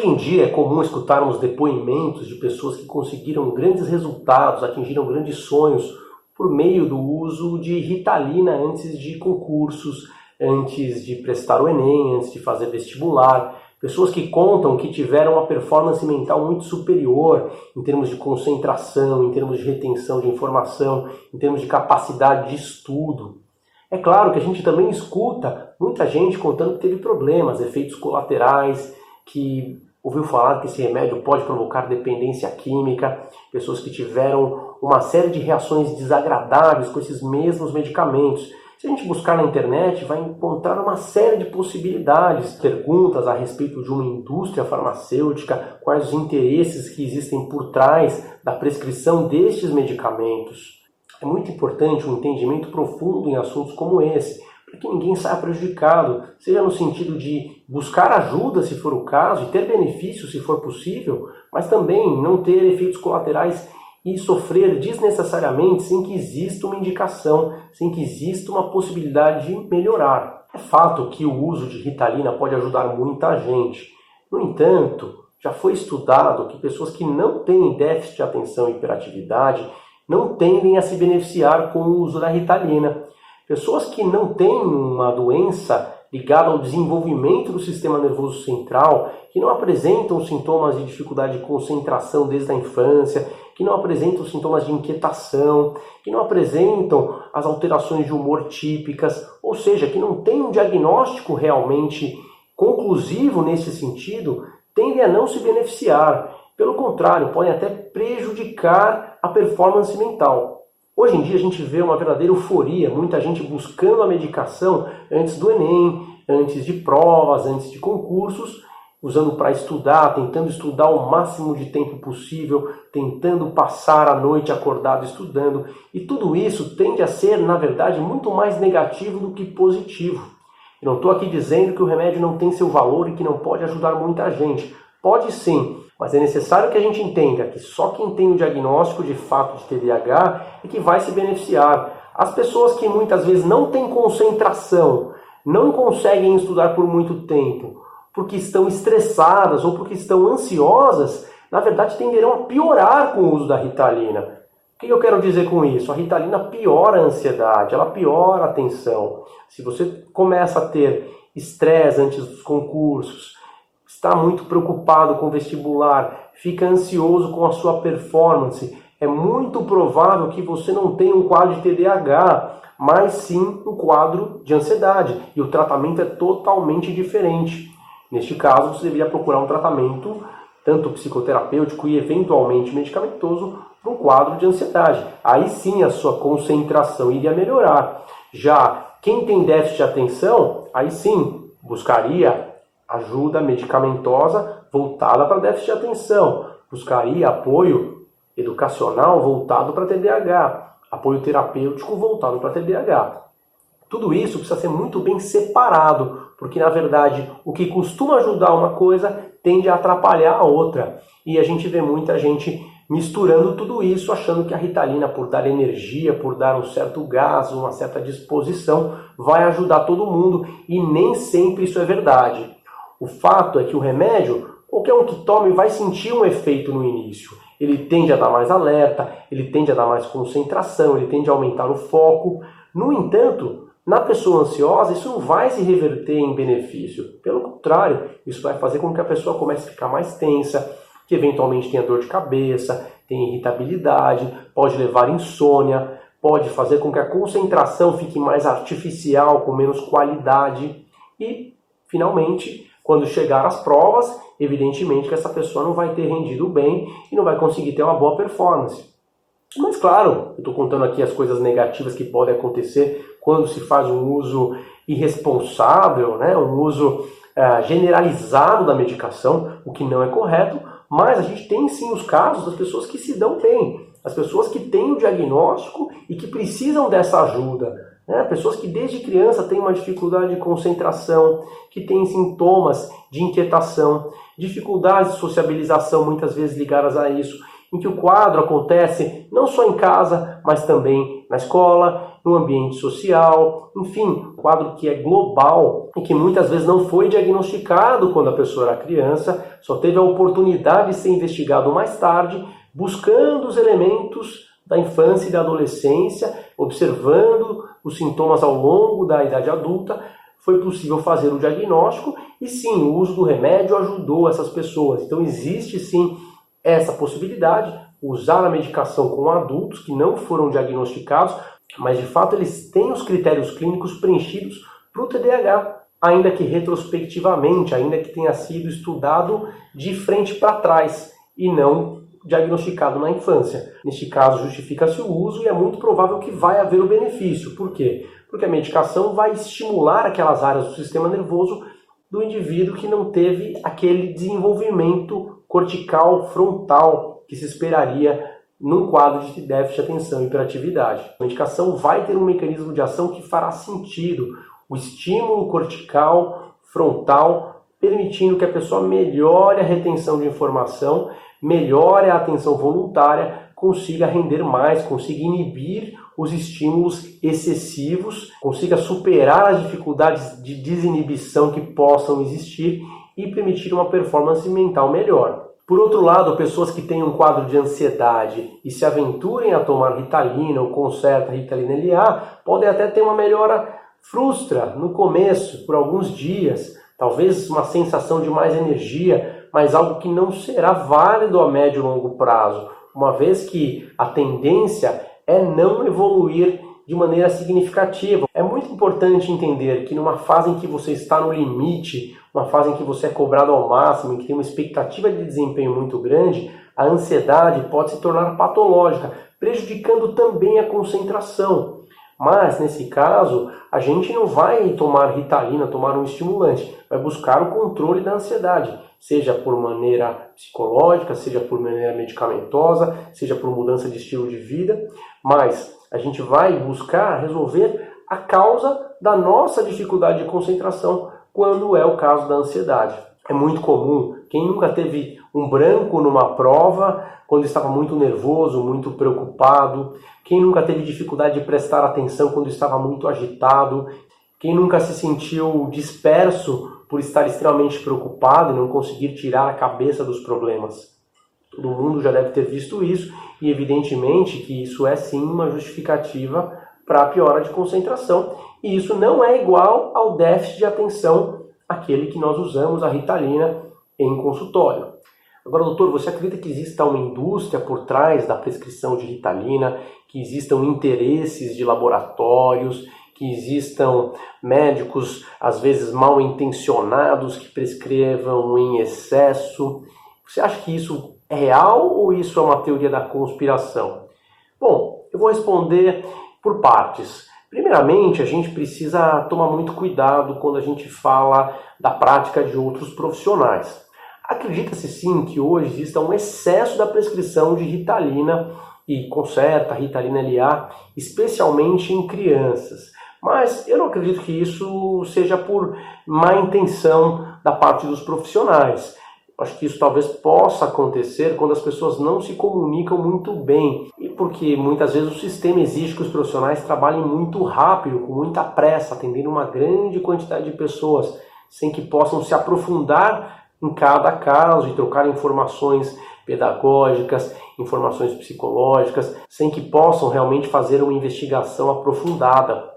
Hoje em dia é comum escutarmos depoimentos de pessoas que conseguiram grandes resultados, atingiram grandes sonhos por meio do uso de Ritalina antes de concursos, antes de prestar o Enem, antes de fazer vestibular. Pessoas que contam que tiveram uma performance mental muito superior em termos de concentração, em termos de retenção de informação, em termos de capacidade de estudo. É claro que a gente também escuta muita gente contando que teve problemas, efeitos colaterais, que ouviu falar que esse remédio pode provocar dependência química, pessoas que tiveram uma série de reações desagradáveis com esses mesmos medicamentos. Se a gente buscar na internet, vai encontrar uma série de possibilidades, perguntas a respeito de uma indústria farmacêutica, quais os interesses que existem por trás da prescrição destes medicamentos. É muito importante um entendimento profundo em assuntos como esse, que ninguém saia prejudicado, seja no sentido de buscar ajuda se for o caso e ter benefícios se for possível, mas também não ter efeitos colaterais e sofrer desnecessariamente sem que exista uma indicação, sem que exista uma possibilidade de melhorar. É fato que o uso de Ritalina pode ajudar muita gente. No entanto, já foi estudado que pessoas que não têm déficit de atenção e hiperatividade não tendem a se beneficiar com o uso da Ritalina. Pessoas que não têm uma doença ligada ao desenvolvimento do sistema nervoso central, que não apresentam sintomas de dificuldade de concentração desde a infância, que não apresentam sintomas de inquietação, que não apresentam as alterações de humor típicas, ou seja, que não tem um diagnóstico realmente conclusivo nesse sentido, tendem a não se beneficiar. Pelo contrário, podem até prejudicar a performance mental. Hoje em dia a gente vê uma verdadeira euforia, muita gente buscando a medicação antes do Enem, antes de provas, antes de concursos, usando para estudar, tentando estudar o máximo de tempo possível, tentando passar a noite acordado estudando, e tudo isso tende a ser, na verdade, muito mais negativo do que positivo. Eu não estou aqui dizendo que o remédio não tem seu valor e que não pode ajudar muita gente. Pode sim, mas é necessário que a gente entenda que só quem tem o diagnóstico de fato de TDAH é que vai se beneficiar. As pessoas que muitas vezes não têm concentração, não conseguem estudar por muito tempo, porque estão estressadas ou porque estão ansiosas, na verdade tenderão a piorar com o uso da Ritalina. O que eu quero dizer com isso? A Ritalina piora a ansiedade, ela piora a tensão. Se você começa a ter estresse antes dos concursos, está muito preocupado com o vestibular, fica ansioso com a sua performance, é muito provável que você não tenha um quadro de TDAH, mas sim um quadro de ansiedade. E o tratamento é totalmente diferente. Neste caso, você deveria procurar um tratamento, tanto psicoterapêutico e eventualmente medicamentoso, para um quadro de ansiedade. Aí sim a sua concentração iria melhorar. Já quem tem déficit de atenção, aí sim buscaria ajuda medicamentosa voltada para déficit de atenção, buscaria apoio educacional voltado para TDAH, apoio terapêutico voltado para TDAH. Tudo isso precisa ser muito bem separado, porque na verdade o que costuma ajudar uma coisa tende a atrapalhar a outra. E a gente vê muita gente misturando tudo isso, achando que a ritalina, por dar energia, por dar um certo gás, uma certa disposição, vai ajudar todo mundo. E nem sempre isso é verdade. O fato é que o remédio, qualquer um que tome vai sentir um efeito no início. Ele tende a dar mais alerta, ele tende a dar mais concentração, ele tende a aumentar o foco. No entanto, na pessoa ansiosa, isso não vai se reverter em benefício. Pelo contrário, isso vai fazer com que a pessoa comece a ficar mais tensa, que eventualmente tenha dor de cabeça, tenha irritabilidade, pode levar insônia, pode fazer com que a concentração fique mais artificial, com menos qualidade e, finalmente, quando chegar às provas, evidentemente que essa pessoa não vai ter rendido bem e não vai conseguir ter uma boa performance. Mas claro, eu estou contando aqui as coisas negativas que podem acontecer quando se faz um uso irresponsável, né, um uso uh, generalizado da medicação, o que não é correto, mas a gente tem sim os casos das pessoas que se dão bem, as pessoas que têm o diagnóstico e que precisam dessa ajuda. Né? Pessoas que desde criança têm uma dificuldade de concentração, que têm sintomas de inquietação, dificuldades de sociabilização muitas vezes ligadas a isso, em que o quadro acontece não só em casa, mas também na escola, no ambiente social, enfim, um quadro que é global e que muitas vezes não foi diagnosticado quando a pessoa era criança, só teve a oportunidade de ser investigado mais tarde, buscando os elementos da infância e da adolescência, observando os sintomas ao longo da idade adulta, foi possível fazer o diagnóstico e sim, o uso do remédio ajudou essas pessoas. Então existe sim essa possibilidade, usar a medicação com adultos que não foram diagnosticados, mas de fato eles têm os critérios clínicos preenchidos para o TDAH, ainda que retrospectivamente, ainda que tenha sido estudado de frente para trás e não diagnosticado na infância. Neste caso, justifica-se o uso e é muito provável que vai haver o benefício. Por quê? Porque a medicação vai estimular aquelas áreas do sistema nervoso do indivíduo que não teve aquele desenvolvimento cortical frontal que se esperaria num quadro de déficit de atenção e hiperatividade. A medicação vai ter um mecanismo de ação que fará sentido, o estímulo cortical frontal, permitindo que a pessoa melhore a retenção de informação, melhore a atenção voluntária, consiga render mais, consiga inibir os estímulos excessivos, consiga superar as dificuldades de desinibição que possam existir e permitir uma performance mental melhor. Por outro lado, pessoas que têm um quadro de ansiedade e se aventurem a tomar Ritalina ou conserta Ritalina LA, podem até ter uma melhora frustra no começo, por alguns dias, talvez uma sensação de mais energia, mas algo que não será válido a médio e longo prazo, uma vez que a tendência é não evoluir de maneira significativa. É muito importante entender que numa fase em que você está no limite, uma fase em que você é cobrado ao máximo, em que tem uma expectativa de desempenho muito grande, a ansiedade pode se tornar patológica, prejudicando também a concentração. Mas nesse caso, a gente não vai tomar ritalina, tomar um estimulante, vai buscar o controle da ansiedade, seja por maneira psicológica, seja por maneira medicamentosa, seja por mudança de estilo de vida, mas a gente vai buscar resolver a causa da nossa dificuldade de concentração quando é o caso da ansiedade. É muito comum, quem nunca teve um branco numa prova quando estava muito nervoso, muito preocupado, quem nunca teve dificuldade de prestar atenção quando estava muito agitado, quem nunca se sentiu disperso por estar extremamente preocupado e não conseguir tirar a cabeça dos problemas. Todo mundo já deve ter visto isso e evidentemente que isso é sim uma justificativa para a piora de concentração e isso não é igual ao déficit de atenção, aquele que nós usamos a Ritalina em consultório. Agora, doutor, você acredita que exista uma indústria por trás da prescrição de Ritalina, que existam interesses de laboratórios, que existam médicos, às vezes mal intencionados, que prescrevam em excesso? Você acha que isso é real ou isso é uma teoria da conspiração? Bom, eu vou responder por partes. Primeiramente, a gente precisa tomar muito cuidado quando a gente fala da prática de outros profissionais. Acredita-se sim que hoje exista um excesso da prescrição de Ritalina e conserta Ritalina LA, especialmente em crianças. Mas eu não acredito que isso seja por má intenção da parte dos profissionais. Acho que isso talvez possa acontecer quando as pessoas não se comunicam muito bem e porque muitas vezes o sistema exige que os profissionais trabalhem muito rápido, com muita pressa, atendendo uma grande quantidade de pessoas, sem que possam se aprofundar em cada caso e trocar informações pedagógicas, informações psicológicas, sem que possam realmente fazer uma investigação aprofundada.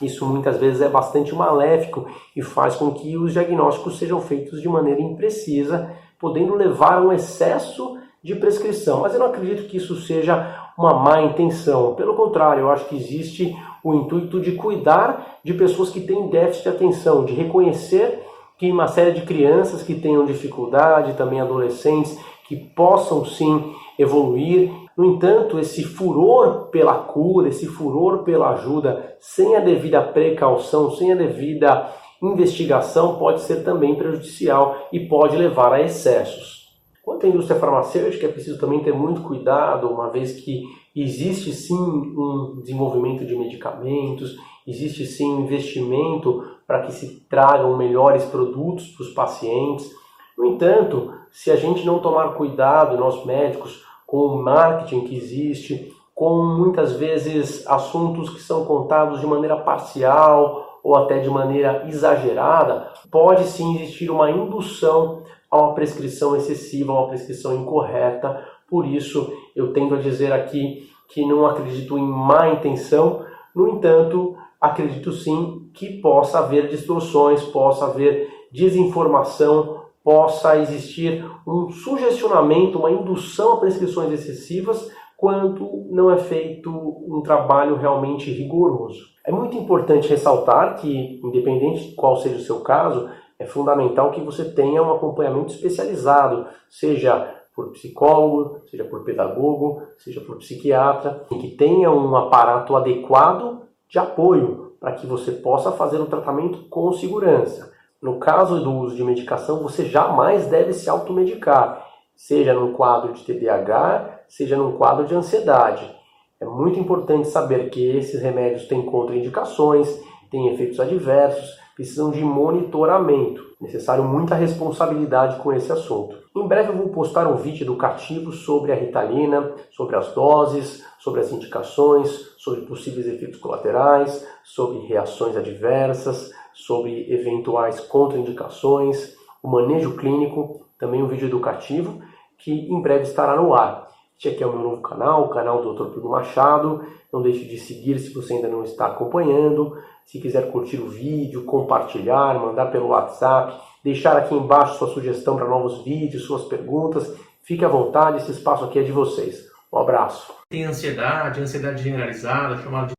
Isso muitas vezes é bastante maléfico e faz com que os diagnósticos sejam feitos de maneira imprecisa, podendo levar a um excesso de prescrição. Mas eu não acredito que isso seja uma má intenção. Pelo contrário, eu acho que existe o intuito de cuidar de pessoas que têm déficit de atenção, de reconhecer que uma série de crianças que tenham dificuldade, também adolescentes, que possam sim evoluir no entanto, esse furor pela cura, esse furor pela ajuda, sem a devida precaução, sem a devida investigação, pode ser também prejudicial e pode levar a excessos. Quanto à indústria farmacêutica, é preciso também ter muito cuidado, uma vez que existe sim um desenvolvimento de medicamentos, existe sim um investimento para que se tragam melhores produtos para os pacientes. No entanto, se a gente não tomar cuidado, nós médicos, com o marketing que existe, com muitas vezes assuntos que são contados de maneira parcial ou até de maneira exagerada, pode sim existir uma indução a uma prescrição excessiva, a uma prescrição incorreta. Por isso, eu tendo a dizer aqui que não acredito em má intenção, no entanto, acredito sim que possa haver distorções, possa haver desinformação, possa existir um sugestionamento, uma indução a prescrições excessivas quando não é feito um trabalho realmente rigoroso. É muito importante ressaltar que, independente de qual seja o seu caso, é fundamental que você tenha um acompanhamento especializado, seja por psicólogo, seja por pedagogo, seja por psiquiatra, e que tenha um aparato adequado de apoio para que você possa fazer o tratamento com segurança. No caso do uso de medicação, você jamais deve se automedicar, seja no quadro de TDAH, seja no quadro de ansiedade. É muito importante saber que esses remédios têm contraindicações, têm efeitos adversos, precisam de monitoramento. Necessário muita responsabilidade com esse assunto. Em breve eu vou postar um vídeo educativo sobre a Ritalina, sobre as doses, sobre as indicações, sobre possíveis efeitos colaterais, sobre reações adversas, sobre eventuais contraindicações, o manejo clínico, também um vídeo educativo que em breve estará no ar. Este aqui é o meu novo canal, o canal do Dr. Pedro Machado. Não deixe de seguir se você ainda não está acompanhando. Se quiser curtir o vídeo, compartilhar, mandar pelo WhatsApp, deixar aqui embaixo sua sugestão para novos vídeos, suas perguntas, fique à vontade, esse espaço aqui é de vocês. Um abraço. Tem ansiedade, ansiedade generalizada, chamada de